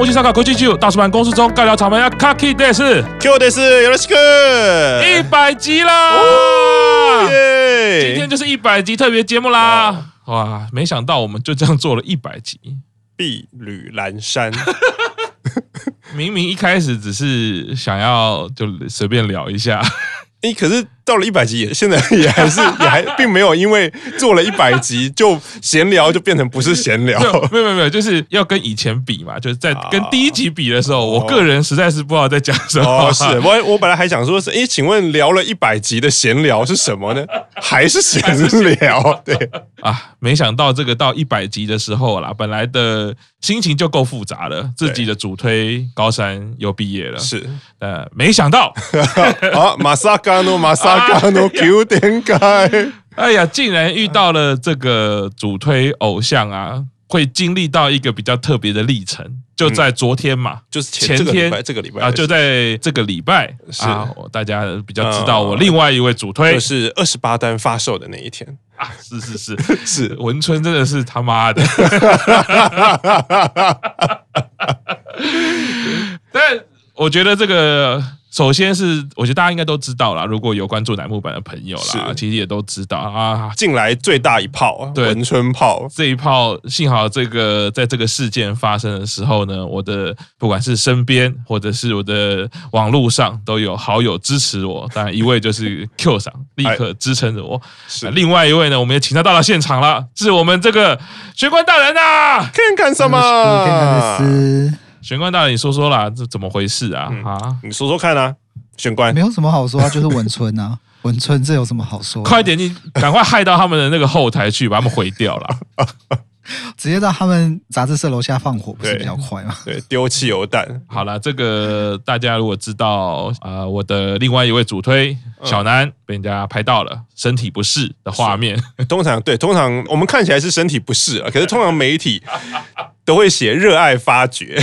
东武西烧烤国际剧大叔版公司中尬聊草莓呀，Kaki Days Q Days 有了西哥，一百集啦！耶！今天就是一百集特别节目啦！哇，没想到我们就这样做了一百集，碧吕阑珊。明明一开始只是想要就随便聊一下。哎，可是到了一百集也，现在也还是也还 并没有因为做了一百集就闲聊就变成不是闲聊，没有没有没有，就是要跟以前比嘛，就是在跟第一集比的时候，我个人实在是不知道在讲什么。哦，是我我本来还想说是，哎，请问聊了一百集的闲聊是什么呢？还是闲聊？对啊，没想到这个到一百集的时候啦，本来的心情就够复杂了，自己的主推高山又毕业了，是呃，没想到 啊，马萨克。马萨嘎诺点开，哎呀，竟然遇到了这个主推偶像啊，会经历到一个比较特别的历程，就在昨天嘛，嗯、就是前，前天这个礼拜，拜啊，就在这个礼拜是。啊，大家比较知道我另外一位主推，就是二十八单发售的那一天。啊，是是是。是，文春真的是他妈的，但我觉得这个。首先是，我觉得大家应该都知道啦，如果有关注乃木坂的朋友啦，其实也都知道啊。近来最大一炮，对，文春炮这一炮，幸好这个在这个事件发生的时候呢，我的不管是身边或者是我的网络上都有好友支持我。当然，一位就是 Q 桑，立刻支撑着我。是，另外一位呢，我们也请他到了现场了，是我们这个玄关大人啊，看看什么？玄关大人，你说说啦，这怎么回事啊？啊、嗯，你说说看啊，玄关没有什么好说啊，就是文春啊，文春这有什么好说？快点，你赶快害到他们的那个后台去，把他们毁掉了。直接到他们杂志社楼下放火，不是比较快吗？对，丢汽油弹。好了，这个大家如果知道啊、呃，我的另外一位主推小南被人家拍到了身体不适的画面。通常对，通常我们看起来是身体不适啊，可是通常媒体都会写热爱发掘，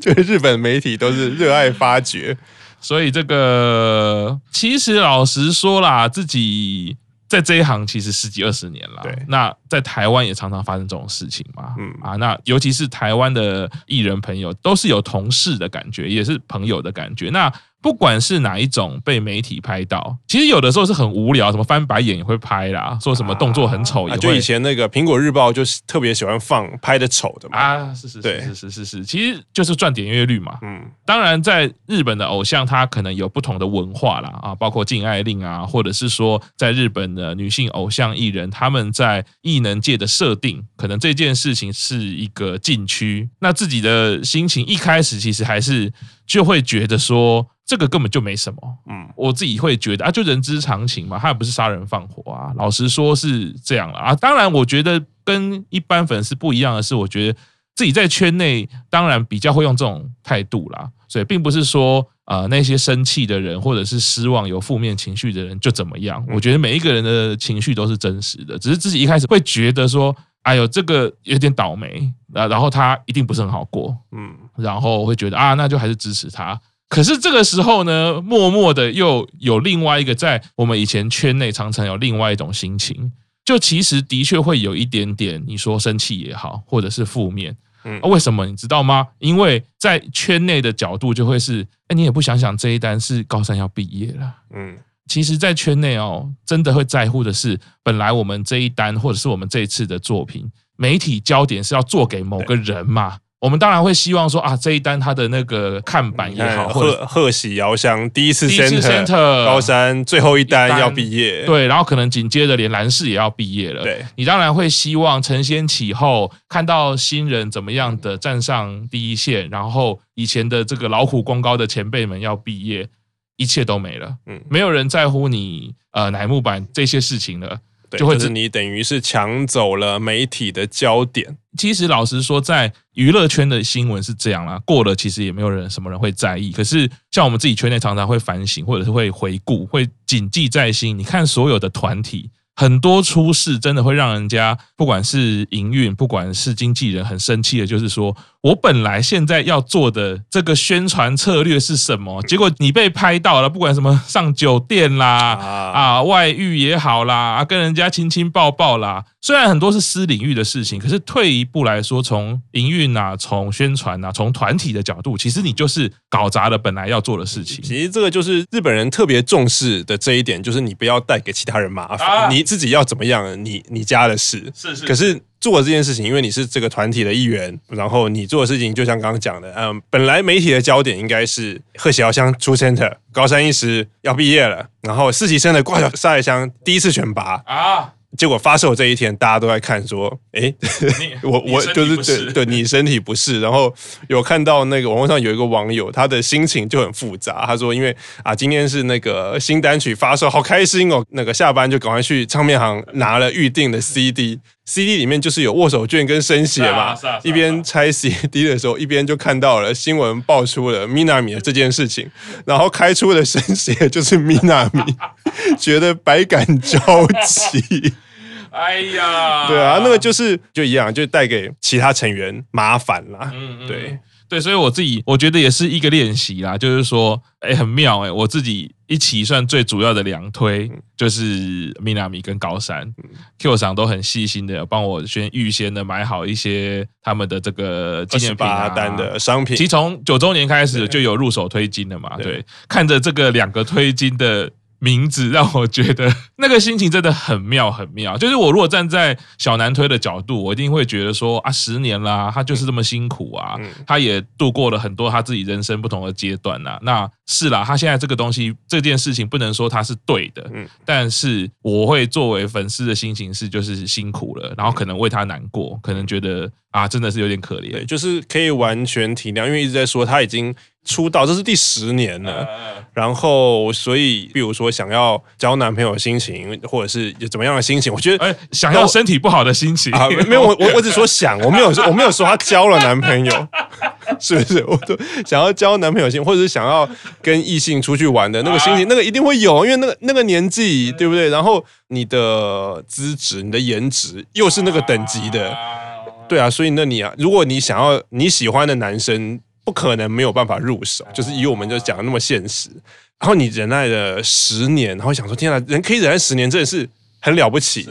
就是日本媒体都是热爱发掘。所以这个其实老实说啦，自己。在这一行其实十几二十年了，对，那在台湾也常常发生这种事情嘛，嗯。啊，那尤其是台湾的艺人朋友，都是有同事的感觉，也是朋友的感觉，那。不管是哪一种被媒体拍到，其实有的时候是很无聊，什么翻白眼也会拍啦，说什么动作很丑也。就以前那个苹果日报就是特别喜欢放拍的丑的嘛。啊，是是是是是是是，其实就是赚点阅率嘛。嗯，当然在日本的偶像，他可能有不同的文化啦啊，包括禁爱令啊，或者是说在日本的女性偶像艺人，他们在艺能界的设定，可能这件事情是一个禁区。那自己的心情一开始其实还是就会觉得说。这个根本就没什么，嗯，我自己会觉得啊，就人之常情嘛，他也不是杀人放火啊，老实说是这样了啊。当然，我觉得跟一般粉丝不一样的是，我觉得自己在圈内当然比较会用这种态度啦，所以并不是说啊那些生气的人或者是失望有负面情绪的人就怎么样。我觉得每一个人的情绪都是真实的，只是自己一开始会觉得说，哎呦，这个有点倒霉啊，然后他一定不是很好过，嗯，然后会觉得啊，那就还是支持他。可是这个时候呢，默默的又有另外一个，在我们以前圈内常常有另外一种心情，就其实的确会有一点点，你说生气也好，或者是负面，嗯，为什么你知道吗？因为在圈内的角度就会是，哎，你也不想想这一单是高三要毕业了，嗯，其实，在圈内哦，真的会在乎的是，本来我们这一单或者是我们这一次的作品，媒体焦点是要做给某个人嘛。我们当然会希望说啊，这一单他的那个看板也好，贺贺喜遥香第一次 center 高山最后一单要毕业，对，然后可能紧接着连蓝氏也要毕业了，对，你当然会希望承先启后，看到新人怎么样的站上第一线，然后以前的这个劳苦功高的前辈们要毕业，一切都没了，嗯，没有人在乎你呃乃木板这些事情了。对，就会是你等于是抢走了媒体的焦点。其实老实说，在娱乐圈的新闻是这样啦，过了其实也没有人什么人会在意。可是像我们自己圈内常常会反省，或者是会回顾，会谨记在心。你看所有的团体。很多出事真的会让人家，不管是营运，不管是经纪人，很生气的，就是说我本来现在要做的这个宣传策略是什么？结果你被拍到了，不管什么上酒店啦，啊外遇也好啦，啊跟人家亲亲抱抱啦，虽然很多是私领域的事情，可是退一步来说，从营运啊，从宣传啊，从团体的角度，其实你就是搞砸了本来要做的事情。其实这个就是日本人特别重视的这一点，就是你不要带给其他人麻烦，啊、你自己要怎么样，你你家的事。是是，是。可是做这件事情，因为你是这个团体的一员，然后你做的事情，就像刚刚讲的，嗯，本来媒体的焦点应该是贺喜遥香出 center，高山一时要毕业了，然后四期生的挂小沙耶香第一次选拔啊。结果发售这一天，大家都在看，说：“哎，我我就是对对，你身体不适。”然后有看到那个网络上有一个网友，他的心情就很复杂。他说：“因为啊，今天是那个新单曲发售，好开心哦！那个下班就赶快去唱片行拿了预定的 CD。” CD 里面就是有握手券跟生写嘛，一边拆 CD 的时候，一边就看到了新闻爆出了 Minami 的这件事情，然后开出的生写就是 Minami，觉得百感交集。哎呀，对啊，那个就是就一样，就带给其他成员麻烦啦。嗯，对。对，所以我自己我觉得也是一个练习啦，就是说，哎，很妙哎，我自己一起算最主要的两推，就是 Minami 跟高山，Q 赏都很细心的帮我先预先的买好一些他们的这个纪念品啊单的商品。其实从九周年开始就有入手推金了嘛，对，对，看着这个两个推金的。名字让我觉得 那个心情真的很妙，很妙。就是我如果站在小南推的角度，我一定会觉得说啊，十年啦，他就是这么辛苦啊，他也度过了很多他自己人生不同的阶段呐。那是啦，他现在这个东西这件事情不能说他是对的，但是我会作为粉丝的心情是就是辛苦了，然后可能为他难过，可能觉得啊，真的是有点可怜，就是可以完全体谅，因为一直在说他已经。出道这是第十年了，然后所以，比如说想要交男朋友的心情，或者是有怎么样的心情，我觉得，哎，想要身体不好的心情啊，没有，我我我只说想，我没有说我没有说他交了男朋友，是不是？我都想要交男朋友心，或者是想要跟异性出去玩的那个心情，那个一定会有，因为那个那个年纪，对不对？然后你的资质、你的颜值又是那个等级的，对啊，所以那你啊，如果你想要你喜欢的男生。不可能没有办法入手，就是以我们就讲的那么现实。然后你忍耐了十年，然后想说天啊，人可以忍耐十年，真的是很了不起。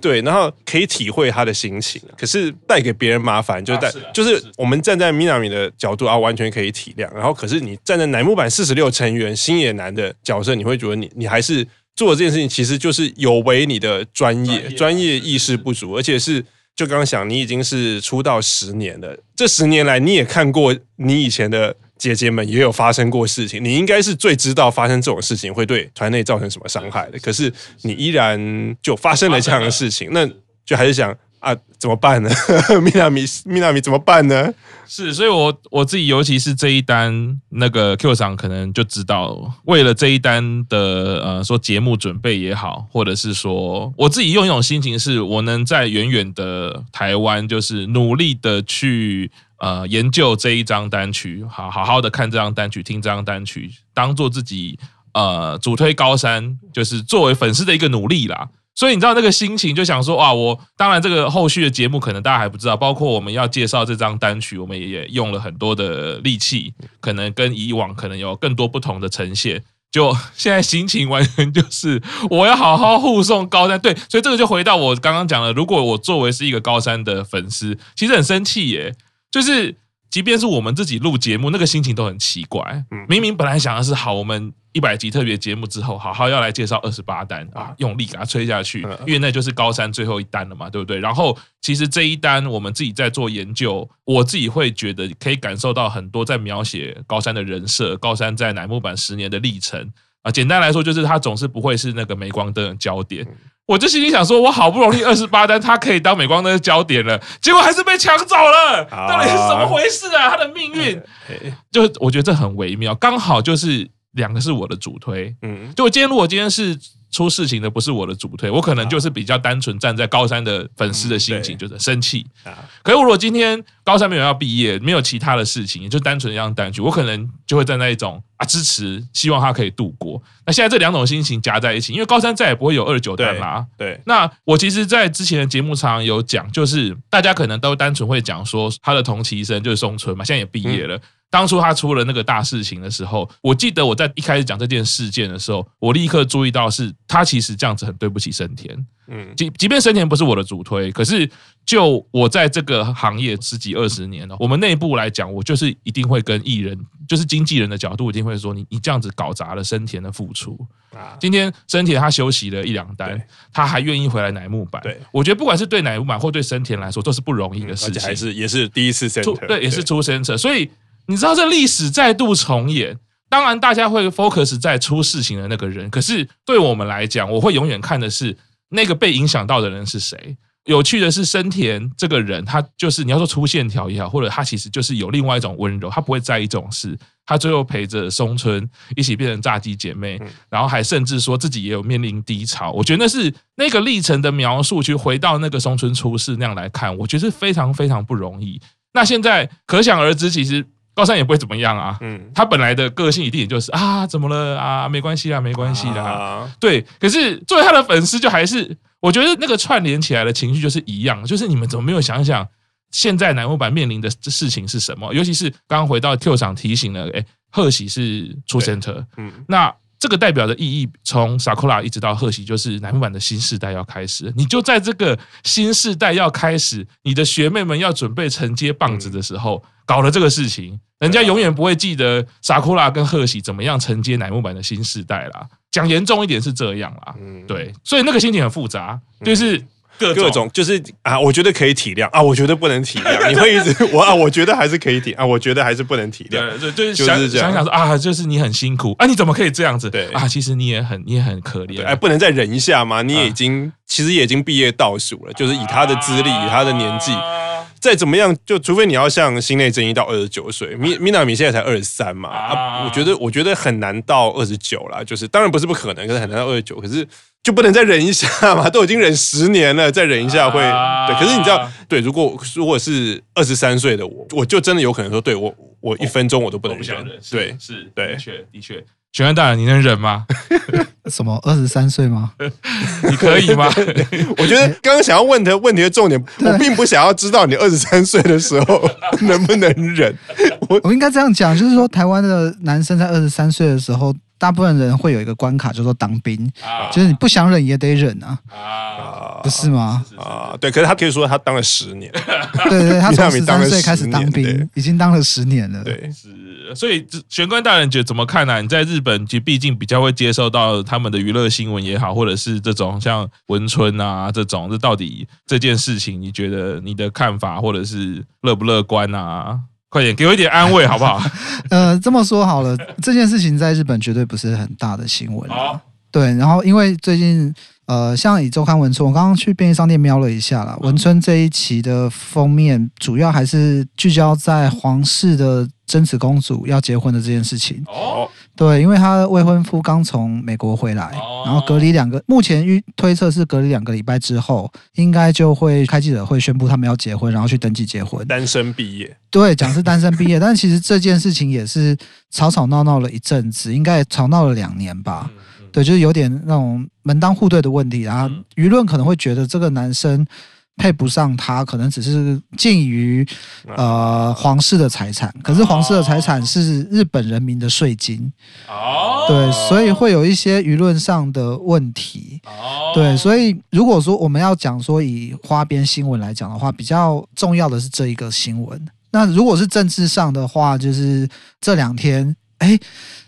对，然后可以体会他的心情。可是带给别人麻烦，就是带，就是我们站在 Minami 的角度啊，完全可以体谅。然后，可是你站在乃木坂四十六成员星野男的角色，你会觉得你你还是做这件事情，其实就是有违你的专业，专业意识不足，而且是。就刚刚想，你已经是出道十年了，这十年来你也看过，你以前的姐姐们也有发生过事情，你应该是最知道发生这种事情会对团内造成什么伤害的。可是你依然就发生了这样的事情，那就还是想。啊，怎么办呢？米娜米，米娜米怎么办呢？是，所以我我自己，尤其是这一单，那个 Q 厂可能就知道，为了这一单的呃，说节目准备也好，或者是说我自己用一种心情，是我能在远远的台湾，就是努力的去呃研究这一张单曲，好好好的看这张单曲，听这张单曲，当做自己呃主推高山，就是作为粉丝的一个努力啦。所以你知道那个心情，就想说哇，我当然这个后续的节目可能大家还不知道，包括我们要介绍这张单曲，我们也用了很多的力气，可能跟以往可能有更多不同的呈现。就现在心情完全就是我要好好护送高山，对，所以这个就回到我刚刚讲的，如果我作为是一个高山的粉丝，其实很生气耶，就是即便是我们自己录节目，那个心情都很奇怪。明明本来想的是好，我们。一百集特别节目之后，好好要来介绍二十八单啊，用力给它吹下去，因为那就是高山最后一单了嘛，对不对？然后其实这一单我们自己在做研究，我自己会觉得可以感受到很多在描写高山的人设，高山在乃木坂十年的历程啊。简单来说，就是他总是不会是那个镁光灯的焦点。我就心里想说，我好不容易二十八单，他可以当美光灯的焦点了，结果还是被抢走了，到底是怎么回事啊？他的命运，就我觉得这很微妙，刚好就是。两个是我的主推，嗯，就我今天如果今天是出事情的，不是我的主推，我可能就是比较单纯站在高三的粉丝的心情，就是生气。可是我如果今天高三没有要毕业，没有其他的事情，也就单纯一样单曲，我可能就会站在一种啊支持，希望他可以度过。那现在这两种心情夹在一起，因为高三再也不会有二九单啦。对，那我其实，在之前的节目常有讲，就是大家可能都单纯会讲说他的同期生就是松村嘛，现在也毕业了。当初他出了那个大事情的时候，我记得我在一开始讲这件事件的时候，我立刻注意到是他其实这样子很对不起生田。嗯，即即便生田不是我的主推，可是就我在这个行业十几二十年了，我们内部来讲，我就是一定会跟艺人，就是经纪人的角度，一定会说你你这样子搞砸了生田的付出。今天生田他休息了一两单，他还愿意回来乃木坂。对，我觉得不管是对乃木坂或对生田来说，都是不容易的事情，还是也是第一次 center，对，也是出 center，所以你知道这历史再度重演。当然，大家会 focus 在出事情的那个人，可是对我们来讲，我会永远看的是。那个被影响到的人是谁？有趣的是，生田这个人，他就是你要说粗线条也好，或者他其实就是有另外一种温柔，他不会在意这种事。他最后陪着松村一起变成炸鸡姐妹，然后还甚至说自己也有面临低潮。我觉得那是那个历程的描述，去回到那个松村出事那样来看，我觉得是非常非常不容易。那现在可想而知，其实。高山也不会怎么样啊，嗯，他本来的个性一定也就是啊，怎么了啊，没关系啦，没关系啦，啊、对。可是作为他的粉丝，就还是我觉得那个串联起来的情绪就是一样，就是你们怎么没有想想，现在乃木坂面临的事情是什么？尤其是刚刚回到 Q 场提醒了，哎，贺喜是出 center，嗯，那。这个代表的意义，从 Sakura 一直到贺喜，就是乃木坂的新世代要开始。你就在这个新世代要开始，你的学妹们要准备承接棒子的时候，搞了这个事情，人家永远不会记得 Sakura 跟贺喜怎么样承接乃木坂的新世代啦。讲严重一点是这样啦，对，所以那个心情很复杂，就是。各种，各种就是啊，我觉得可以体谅啊，我觉得不能体谅。你会一直我啊，我觉得还是可以体啊，我觉得还是不能体谅。对，对，就是想就是想想说啊，就是你很辛苦啊，你怎么可以这样子？对啊，其实你也很你也很可怜。哎，不能再忍一下吗？你也已经、啊、其实也已经毕业倒数了，就是以他的资历，以他的年纪。再怎么样，就除非你要像心内正一到二十九岁，米米娜米现在才二十三嘛啊，我觉得我觉得很难到二十九啦，就是当然不是不可能，可是很难到二十九，可是就不能再忍一下嘛？都已经忍十年了，再忍一下会对。可是你知道，对，如果如果是二十三岁的我，我就真的有可能说，对我我一分钟我都不能忍，对，是，对，的确的确。玄幻大人，你能忍吗？什么二十三岁吗？你可以吗？我觉得刚刚想要问的问题的重点，我并不想要知道你二十三岁的时候能不能忍。我我应该这样讲，就是说台湾的男生在二十三岁的时候，大部分人会有一个关卡，叫做当兵，就是你不想忍也得忍啊。不是吗？啊，对，可是他可以说他当了十年，对对，他从十三岁开始当兵，已经当了十年了。对，是，所以玄关大人觉得怎么看呢？你在日本，其实毕竟比较会接受到他们的娱乐新闻也好，或者是这种像文春啊这种，这到底这件事情，你觉得你的看法，或者是乐不乐观啊？快点给我一点安慰好不好？呃，这么说好了，这件事情在日本绝对不是很大的新闻。好，对，然后因为最近。呃，像以周刊文春，我刚刚去便利商店瞄了一下啦。文春这一期的封面主要还是聚焦在皇室的真子公主要结婚的这件事情。哦，对，因为她未婚夫刚从美国回来，然后隔离两个，目前预推测是隔离两个礼拜之后，应该就会开记者会宣布他们要结婚，然后去登记结婚。单身毕业，对，讲是单身毕业，但其实这件事情也是吵吵闹闹了一阵子，应该也吵闹了两年吧。对，就是有点那种门当户对的问题，然后舆论可能会觉得这个男生配不上他，可能只是近于呃皇室的财产，可是皇室的财产是日本人民的税金，哦，对，所以会有一些舆论上的问题，哦，对，所以如果说我们要讲说以花边新闻来讲的话，比较重要的是这一个新闻。那如果是政治上的话，就是这两天，哎。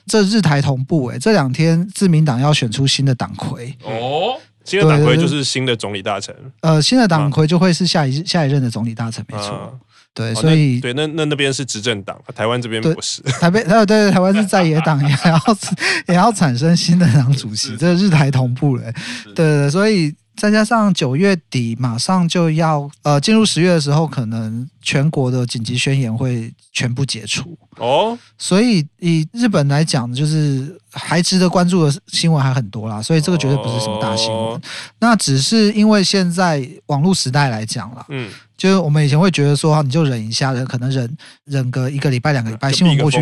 这日台同步哎，这两天自民党要选出新的党魁。哦，新的党魁就是新的总理大臣。呃，新的党魁就会是下一下一任的总理大臣，没错。对，所以对，那那那边是执政党，台湾这边不是。台北 呃对，台湾是在野党，也要也要产生新的党主席，这日台同步了。对对，所以。再加上九月底马上就要呃进入十月的时候，可能全国的紧急宣言会全部解除哦。所以以日本来讲，就是还值得关注的新闻还很多啦。所以这个绝对不是什么大新闻。那只是因为现在网络时代来讲啦，嗯，就是我们以前会觉得说，你就忍一下，人可能忍忍个一个礼拜、两个礼拜，新闻过去，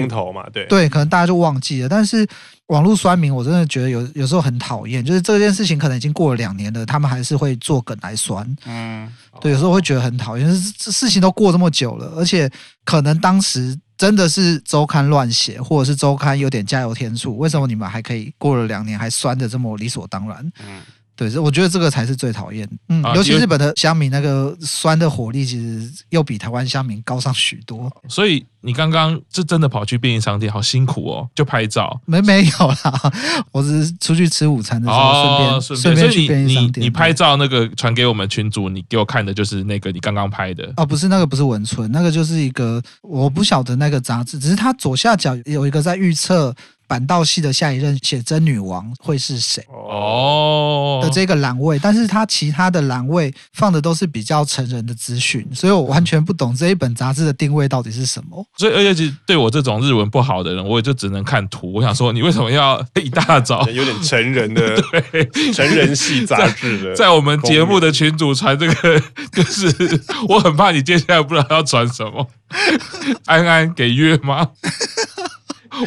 对对，可能大家就忘记了。但是网络酸民，我真的觉得有有时候很讨厌，就是这件事情可能已经过了两年了，他们还是会做梗来酸。嗯，对，有时候会觉得很讨厌，这事情都过这么久了，而且可能当时真的是周刊乱写，或者是周刊有点加油添醋，为什么你们还可以过了两年还酸的这么理所当然？嗯。对，我觉得这个才是最讨厌。嗯，尤其日本的香米那个酸的火力，其实又比台湾香米高上许多。所以你刚刚是真的跑去便利商店，好辛苦哦，就拍照。没没有啦，我只是出去吃午餐的时候顺便、哦、顺便顺便去便利商店。你你拍照那个传给我们群主，你给我看的就是那个你刚刚拍的。哦，不是那个，不是文春，那个就是一个我不晓得那个杂志，只是它左下角有一个在预测。坂道系的下一任写真女王会是谁？哦，的这个栏位，但是他其他的栏位放的都是比较成人的资讯，所以我完全不懂这一本杂志的定位到底是什么。所以，而且对我这种日文不好的人，我也就只能看图。我想说，你为什么要 一大早有点成人的 对成人系杂志的，在我们节目的群组传这个，就是我很怕你接下来不知道要传什么。安安给约吗？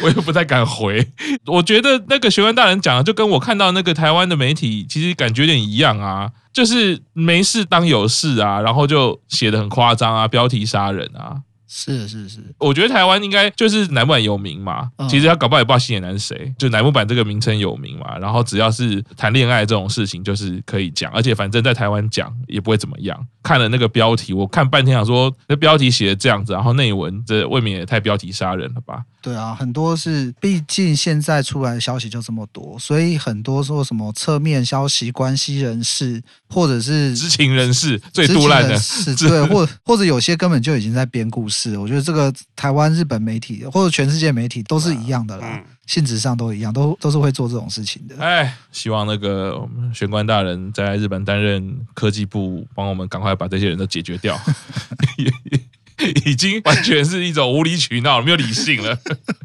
我又不太敢回，我觉得那个学问大人讲的，就跟我看到那个台湾的媒体，其实感觉有点一样啊，就是没事当有事啊，然后就写的很夸张啊，标题杀人啊。是是是，我觉得台湾应该就是乃木坂有名嘛，其实他搞不好也不知道新野男是谁，就乃木坂这个名称有名嘛，然后只要是谈恋爱这种事情，就是可以讲，而且反正在台湾讲也不会怎么样。看了那个标题，我看半天想说，那标题写的这样子，然后内文这未免也太标题杀人了吧？对啊，很多是，毕竟现在出来的消息就这么多，所以很多说什么侧面消息、关系人士或者是知情人士最多烂的，是 对，或或者有些根本就已经在编故事。我觉得这个台湾、日本媒体或者全世界媒体都是一样的啦，嗯、性质上都一样，都都是会做这种事情的。哎，希望那个我们玄关大人在日本担任科技部，帮我们赶快把这些人都解决掉。已经完全是一种无理取闹，没有理性了，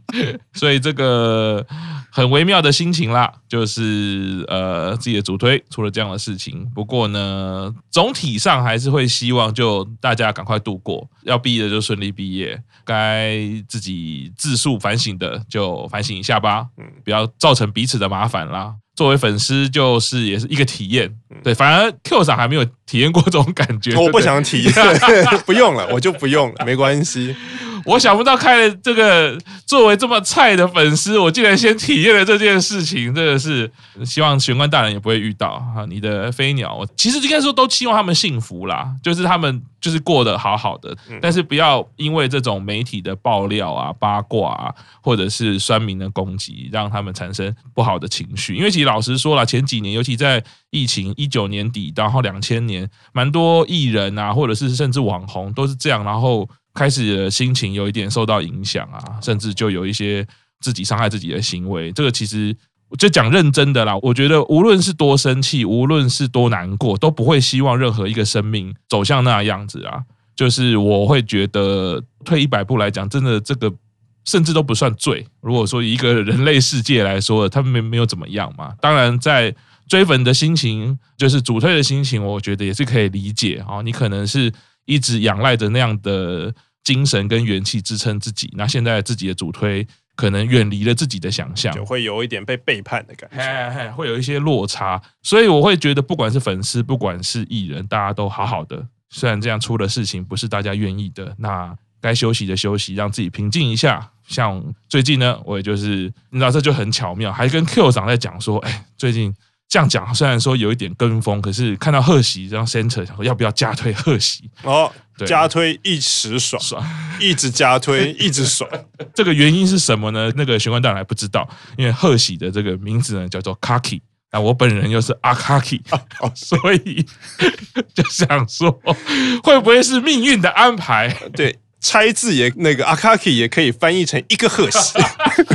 所以这个很微妙的心情啦，就是呃自己的主推出了这样的事情。不过呢，总体上还是会希望就大家赶快度过，要毕业的就顺利毕业，该自己自述反省的就反省一下吧，嗯，不要造成彼此的麻烦啦。作为粉丝，就是也是一个体验。对，反而 Q 赏还没有体验过这种感觉。我不想体验，不用了，我就不用了，没关系。我想不到开了这个，作为这么菜的粉丝，我竟然先体验了这件事情，真的是希望玄关大人也不会遇到哈。你的飞鸟，我其实应该说都希望他们幸福啦，就是他们就是过得好好的，但是不要因为这种媒体的爆料啊、八卦啊，或者是酸民的攻击，让他们产生不好的情绪。因为其实老实说了，前几年，尤其在疫情一九年底，然后两千年，蛮多艺人啊，或者是甚至网红都是这样，然后。开始心情有一点受到影响啊，甚至就有一些自己伤害自己的行为。这个其实就讲认真的啦，我觉得无论是多生气，无论是多难过，都不会希望任何一个生命走向那样子啊。就是我会觉得退一百步来讲，真的这个甚至都不算罪。如果说一个人类世界来说，他们没没有怎么样嘛。当然，在追粉的心情，就是主推的心情，我觉得也是可以理解啊。你可能是一直仰赖着那样的。精神跟元气支撑自己，那现在自己的主推可能远离了自己的想象，就会有一点被背叛的感觉，会有一些落差，所以我会觉得，不管是粉丝，不管是艺人，大家都好好的。虽然这样出的事情不是大家愿意的，那该休息的休息，让自己平静一下。像最近呢，我也就是你知道，这就很巧妙，还跟 Q 长在讲说，哎，最近。这样讲虽然说有一点跟风，可是看到贺喜这样 center，想说要不要加推贺喜？哦，对加推一时爽，爽一直加推一直爽。这个原因是什么呢？那个玄关大人还不知道，因为贺喜的这个名字呢叫做 Kaki，那我本人又是阿 Kaki，所以就想说会不会是命运的安排？对，拆字也那个阿 Kaki 也可以翻译成一个贺喜，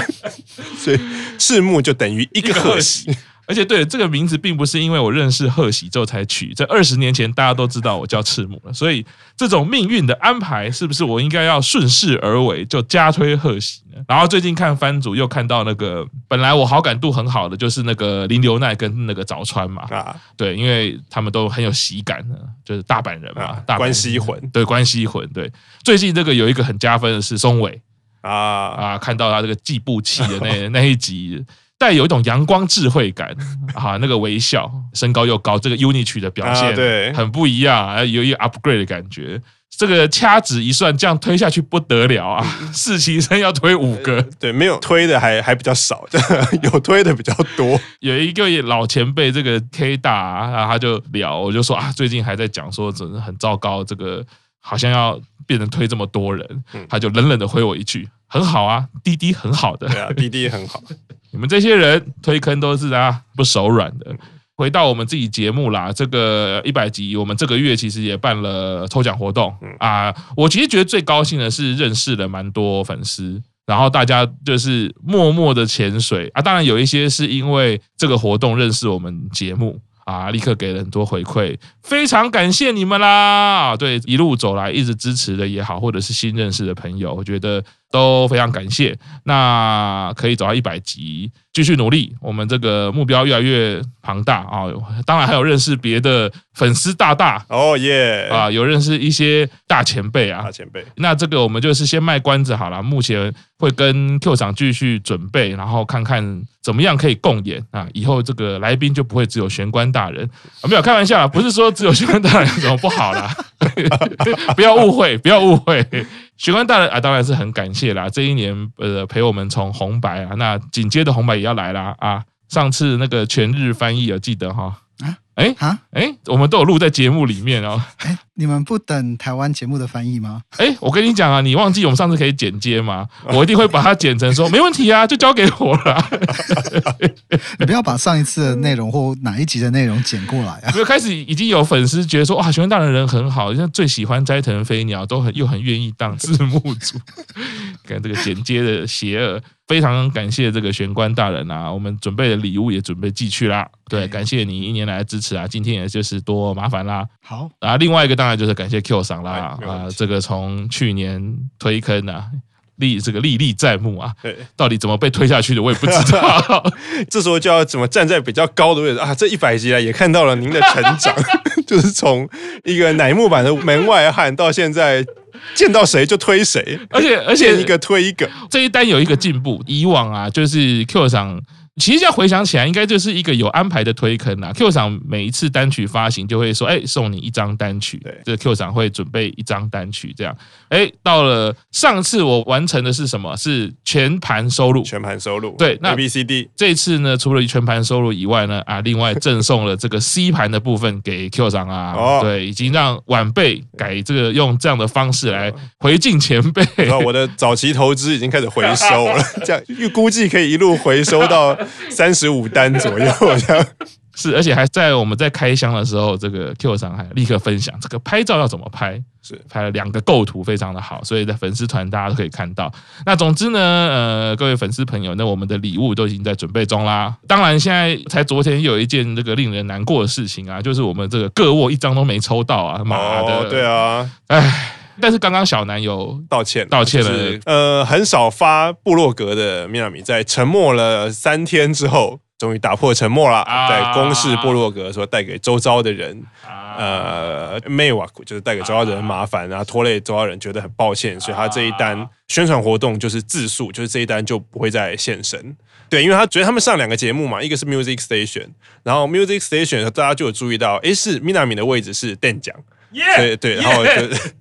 所以赤木就等于一个贺喜。而且，对这个名字，并不是因为我认识贺喜之后才取，在二十年前大家都知道我叫赤木了，所以这种命运的安排，是不是我应该要顺势而为，就加推贺喜呢？然后最近看番组又看到那个本来我好感度很好的，就是那个林流奈跟那个早川嘛，啊，对，因为他们都很有喜感的，就是大阪人嘛，啊、大关西魂，对，关西魂，对。最近这个有一个很加分的是松尾啊啊，看到他这个计步器的那 那一集。带有一种阳光智慧感啊，那个微笑，身高又高，这个 UNI 曲的表现对很不一样，有一个 upgrade 的感觉。这个掐指一算，这样推下去不得了啊！四期生要推五个，对，没有推的还还比较少，有推的比较多。有一个老前辈，这个 K 大啊，然后他就聊，我就说啊，最近还在讲说，真的很糟糕，这个好像要变成推这么多人，他就冷冷的回我一句：很好啊，滴滴很好的，对啊，滴滴很好。你们这些人推坑都是啊不手软的。回到我们自己节目啦，这个一百集，我们这个月其实也办了抽奖活动啊。我其实觉得最高兴的是认识了蛮多粉丝，然后大家就是默默的潜水啊。当然有一些是因为这个活动认识我们节目啊，立刻给了很多回馈，非常感谢你们啦！对，一路走来一直支持的也好，或者是新认识的朋友，我觉得都非常感谢。那可以走到一百集。继续努力，我们这个目标越来越庞大啊！当然还有认识别的粉丝大大哦耶啊，有认识一些大前辈啊，大前辈。那这个我们就是先卖关子好了，目前会跟 Q 厂继续准备，然后看看怎么样可以共演啊。以后这个来宾就不会只有玄关大人啊，没有开玩笑啦，不是说只有玄关大人有什么不好啦，不要误会，不要误会。玄关大人啊，当然是很感谢啦。这一年呃陪我们从红白啊，那紧接着红白也要来啦啊。上次那个全日翻译有记得哈？啊，哎啊哎，我们都有录在节目里面哦。哎，你们不等台湾节目的翻译吗？哎，我跟你讲啊，你忘记我们上次可以剪接吗？我一定会把它剪成说没问题啊，就交给我了。你不要把上一次的内容或哪一集的内容剪过来啊。没有开始已经有粉丝觉得说哇，玄关大人人很好，像最喜欢斋藤飞鸟，都很又很愿意当字幕组，看这个剪接的邪恶。非常感谢这个玄关大人啊，我们准备的礼物也准备寄去啦。对，感谢你一年来的支持啊，今天也就是多麻烦啦。好啊，另外一个当然就是感谢 Q 赏啦啊，这个从去年推坑啊，历这个历历在目啊，对，到底怎么被推下去的我也不知道。这时候就要怎么站在比较高的位置啊？这一百集来也看到了您的成长，就是从一个乃木坂的门外汉到现在。见到谁就推谁，而且而且一个推一个，这一单有一个进步。以往啊，就是 Q 赏。其实这样回想起来，应该就是一个有安排的推坑啦。Q 厂每一次单曲发行就会说：“哎，送你一张单曲。”对，这个 Q 厂会准备一张单曲，这样。哎，到了上次我完成的是什么？是全盘收入。全盘收入。对，那 A B C D 这次呢，除了全盘收入以外呢，啊，另外赠送了这个 C 盘的部分给 Q 厂啊。哦。对，已经让晚辈改这个用这样的方式来回敬前辈。我的早期投资已经开始回收了，这样又估计可以一路回收到。三十五单左右，好像是，而且还在我们在开箱的时候，这个 Q 上还立刻分享这个拍照要怎么拍，是拍了两个构图，非常的好，所以在粉丝团大家都可以看到。那总之呢，呃，各位粉丝朋友，那我们的礼物都已经在准备中啦。当然，现在才昨天有一件这个令人难过的事情啊，就是我们这个个握一张都没抽到啊，妈的，哦、对啊，哎。但是刚刚小南有道歉，道歉了。就是、呃，很少发部落格的 Minami，在沉默了三天之后，终于打破沉默了，啊、在公示部落格说带给周遭的人，啊、呃，迷惑就是带给周遭的人麻烦，然后拖累周遭人，觉得很抱歉，所以他这一单宣传活动就是自诉，就是这一单就不会再现身。对，因为他觉得他们上两个节目嘛，一个是 Music Station，然后 Music Station 大家就有注意到，哎，是 Minami 的位置是电奖。对对，然后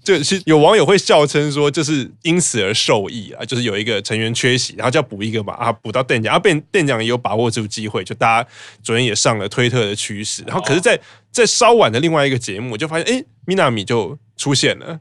就. 就是有网友会笑称说，就是因此而受益啊，就是有一个成员缺席，然后就要补一个嘛，啊，补到店长，啊，店店长也有把握住机会，就大家昨天也上了推特的趋势，然后可是在，在在稍晚的另外一个节目，就发现哎，Minami 就出现了，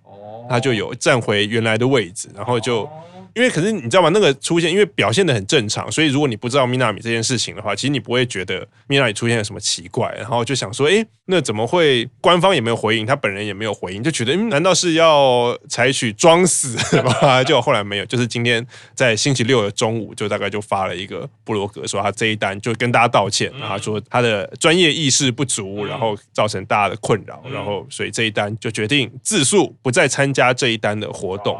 他就有站回原来的位置，然后就。因为可是你知道吗？那个出现，因为表现的很正常，所以如果你不知道 Minami 这件事情的话，其实你不会觉得 Minami 出现了什么奇怪，然后就想说，哎，那怎么会？官方也没有回应，他本人也没有回应，就觉得，嗯，难道是要采取装死吗？就后来没有，就是今天在星期六的中午，就大概就发了一个布罗格，说他这一单就跟大家道歉，然后说他的专业意识不足，然后造成大家的困扰，然后所以这一单就决定自诉，不再参加这一单的活动。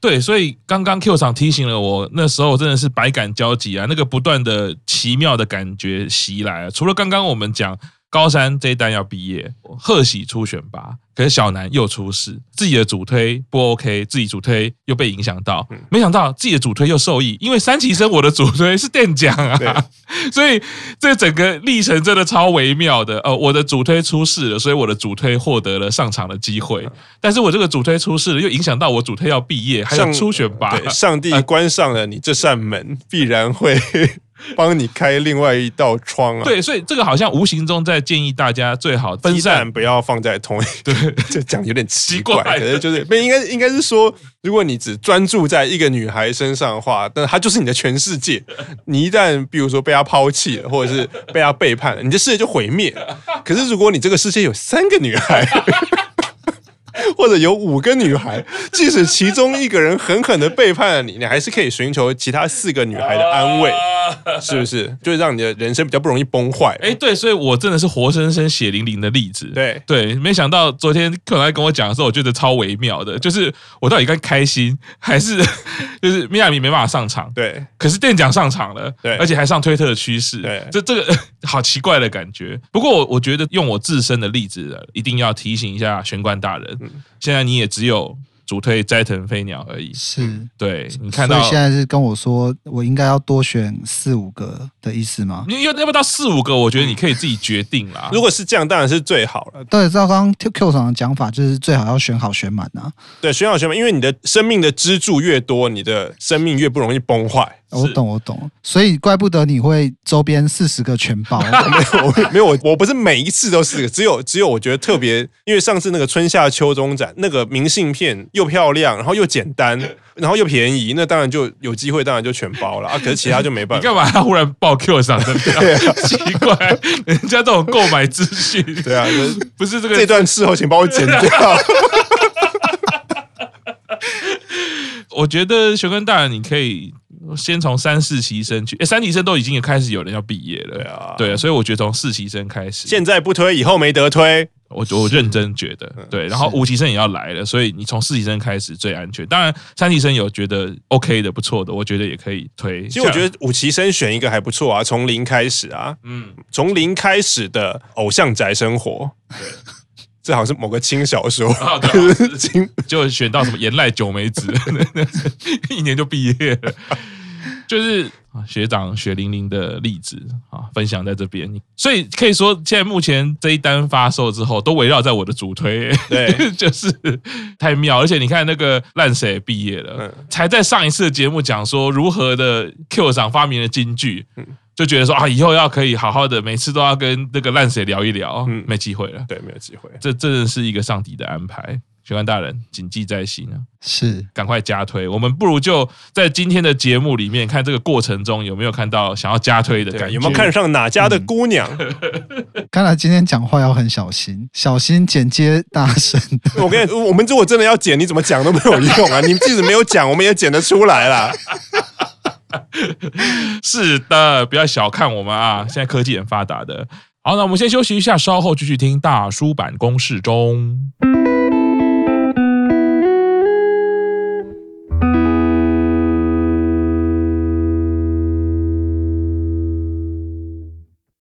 对，所以刚刚 Q 场提醒了我，那时候我真的是百感交集啊，那个不断的奇妙的感觉袭来啊。除了刚刚我们讲高三这一单要毕业，贺喜出选拔，可是小南又出事，自己的主推不 OK，自己主推又被影响到，没想到自己的主推又受益，因为三旗生我的主推 是垫奖啊，所以这整个历程真的超微妙的。呃，我的主推出事了，所以我的主推获得了上场的机会，但是我这个主推出事了，又影响到我主推要毕业，还有出选拔，上帝关上了你这扇门，必然会。帮你开另外一道窗啊！对，所以这个好像无形中在建议大家最好分散，不要放在同一。对，这讲有点奇怪，可是就是不应该应该是说，如果你只专注在一个女孩身上的话，那她就是你的全世界。你一旦比如说被她抛弃了，或者是被她背叛了，你的世界就毁灭。可是如果你这个世界有三个女孩。或者有五个女孩，即使其中一个人狠狠的背叛了你，你还是可以寻求其他四个女孩的安慰，是不是？就让你的人生比较不容易崩坏。哎，对，所以我真的是活生生血淋淋的例子。对对，没想到昨天可能还跟我讲的时候，我觉得超微妙的，就是我到底该开心还是 就是米亚米没办法上场？对，可是店长上场了，对，而且还上推特的趋势，对，这这个 好奇怪的感觉。不过我我觉得用我自身的例子，一定要提醒一下玄关大人。现在你也只有主推斋藤飞鸟而已，是对，你看到现在是跟我说我应该要多选四五个的意思吗？你要要不到四五个，我觉得你可以自己决定啦。如果是这样，当然是最好了。对，照刚刚 Q 长的讲法，就是最好要选好选满啊。对，选好选满，因为你的生命的支柱越多，你的生命越不容易崩坏。我懂，我懂，所以怪不得你会周边四十个全包。没有，没有，我 我不是每一次都四个，只有只有我觉得特别，因为上次那个春夏秋冬展那个明信片又漂亮，然后又简单，然后又便宜，那当然就有机会，当然就全包了啊。可是其他就没办法。你干嘛？他忽然爆 Q 上的？对啊，奇怪，人家这种购买资讯，对啊，不是这个这段事后请帮我剪掉。我觉得熊根大人，你可以。先从三四期生去，诶，三期生都已经有开始有人要毕业了，对啊，对啊，所以我觉得从四期生开始，现在不推，以后没得推，我我认真觉得，对，然后五期生也要来了，所以你从四期生开始最安全。当然，三期生有觉得 OK 的、不错的，我觉得也可以推。其实我觉得五期生选一个还不错啊，从零开始啊，嗯，从零开始的偶像宅生活，对，这好像是某个轻小说，轻就选到什么岩濑久美子，一年就毕业了。就是学长血淋淋的例子啊，分享在这边，所以可以说，现在目前这一单发售之后，都围绕在我的主推，对，就是太妙。而且你看那个烂谁也毕业了，才在上一次的节目讲说如何的 Q 上发明了金句，就觉得说啊，以后要可以好好的，每次都要跟那个烂谁聊一聊，没机会了，对，没有机会，这真的是一个上帝的安排。玄关大人，谨记在心啊！是，赶快加推。我们不如就在今天的节目里面看这个过程中有没有看到想要加推的感觉，有没有看上哪家的姑娘？嗯、看来今天讲话要很小心，小心剪接大神。我跟你，我们如果真的要剪，你怎么讲都没有用啊！你即使没有讲，我们也剪得出来啦。是的，不要小看我们啊！现在科技很发达的。好，那我们先休息一下，稍后继续听大叔版公式中。